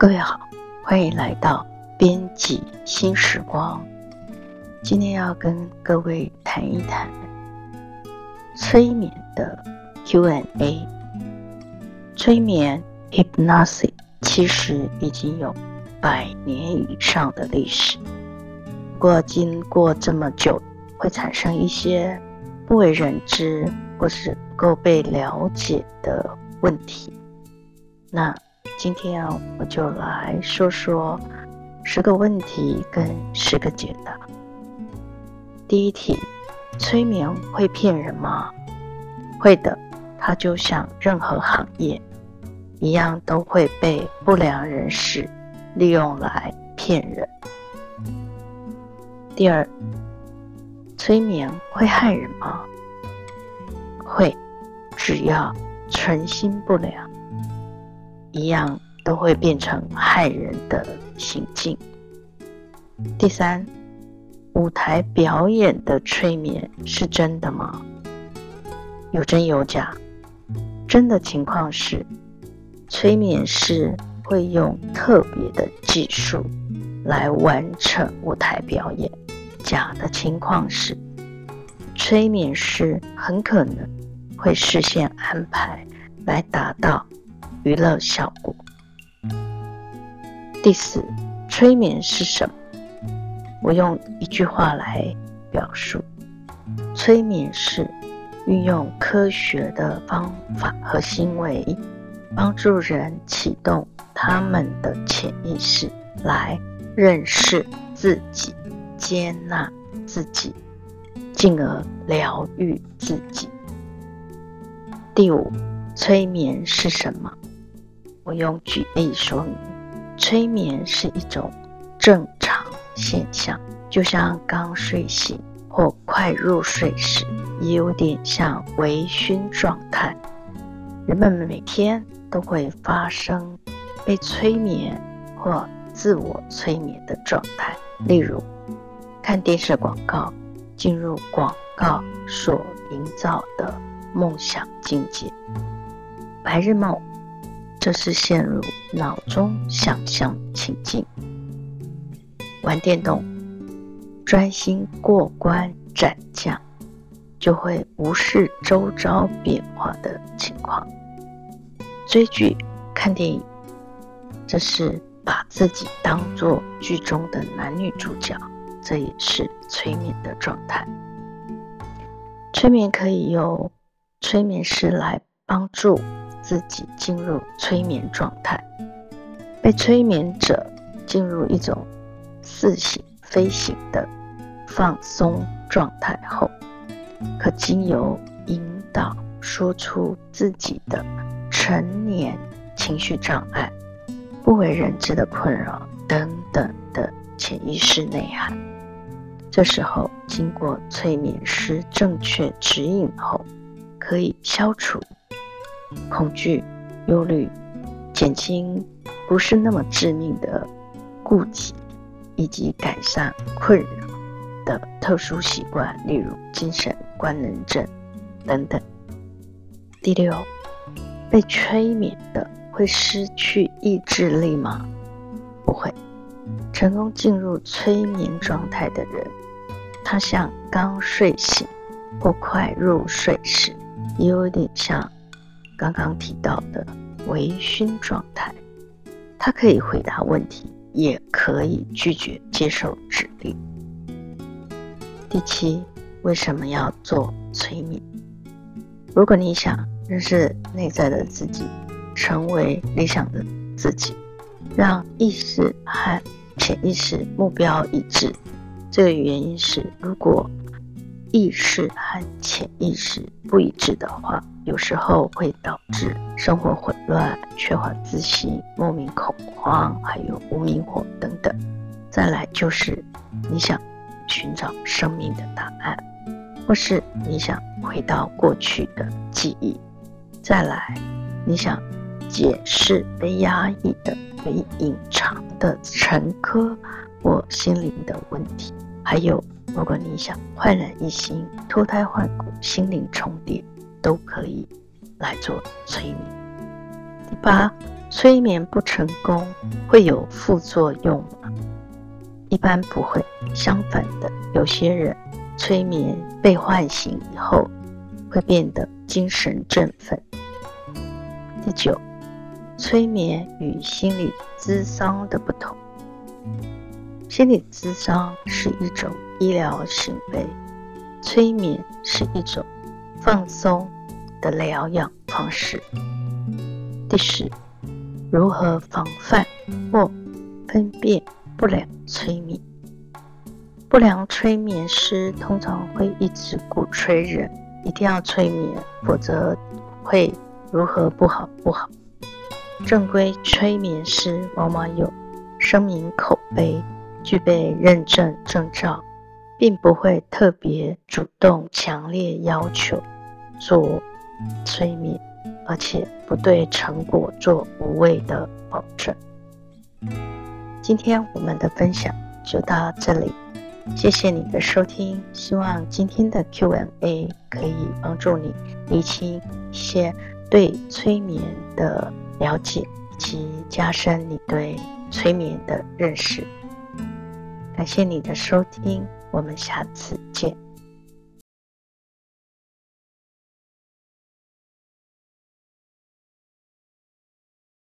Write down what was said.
各位好，欢迎来到编辑新时光。今天要跟各位谈一谈催眠的 Q&A。催眠 （Hypnosis） 其实已经有百年以上的历史，不过经过这么久，会产生一些不为人知或是不够被了解的问题。那今天啊，我就来说说十个问题跟十个解答。第一题：催眠会骗人吗？会的，它就像任何行业一样，都会被不良人士利用来骗人。第二，催眠会害人吗？会，只要存心不良。一样都会变成害人的行径。第三，舞台表演的催眠是真的吗？有真有假。真的情况是，催眠师会用特别的技术来完成舞台表演。假的情况是，催眠师很可能会事先安排来达到。娱乐效果。第四，催眠是什么？我用一句话来表述：催眠是运用科学的方法和行为，帮助人启动他们的潜意识，来认识自己、接纳自己，进而疗愈自己。第五，催眠是什么？我用举例说明，催眠是一种正常现象，就像刚睡醒或快入睡时，也有点像微醺状态。人们每天都会发生被催眠或自我催眠的状态，例如看电视广告，进入广告所营造的梦想境界，白日梦。这是陷入脑中想象情境，玩电动，专心过关斩将，就会无视周遭变化的情况。追剧、看电影，这是把自己当作剧中的男女主角，这也是催眠的状态。催眠可以由催眠师来帮助。自己进入催眠状态，被催眠者进入一种似醒非醒的放松状态后，可经由引导说出自己的成年情绪障碍、不为人知的困扰等等的潜意识内涵。这时候，经过催眠师正确指引后，可以消除。恐惧、忧虑，减轻不是那么致命的顾忌，以及改善困扰的特殊习惯，例如精神官能症等等。第六，被催眠的会失去意志力吗？不会。成功进入催眠状态的人，他像刚睡醒或快入睡时，也有点像。刚刚提到的微醺状态，他可以回答问题，也可以拒绝接受指令。第七，为什么要做催眠？如果你想认识内在的自己，成为理想的自己，让意识和潜意识目标一致，这个原因是，如果意识和潜意识不一致的话。有时候会导致生活混乱、缺乏自信、莫名恐慌，还有无名火等等。再来就是你想寻找生命的答案，或是你想回到过去的记忆。再来，你想解释被压抑的、被隐藏的沉疴或心灵的问题。还有，如果你想焕然一新、脱胎换骨、心灵重叠。都可以来做催眠。第八，催眠不成功会有副作用吗？一般不会，相反的，有些人催眠被唤醒以后，会变得精神振奋。第九，催眠与心理咨商的不同。心理咨商是一种医疗行为，催眠是一种放松的疗养方式。第十，如何防范或分辨不良催眠？不良催眠师通常会一直鼓吹人一定要催眠，否则会如何不好不好。正规催眠师往往有声明口碑。具备认证证照，并不会特别主动、强烈要求做催眠，而且不对成果做无谓的保证。今天我们的分享就到这里，谢谢你的收听。希望今天的 Q&A 可以帮助你理清一些对催眠的了解，以及加深你对催眠的认识。感谢你的收听，我们下次见。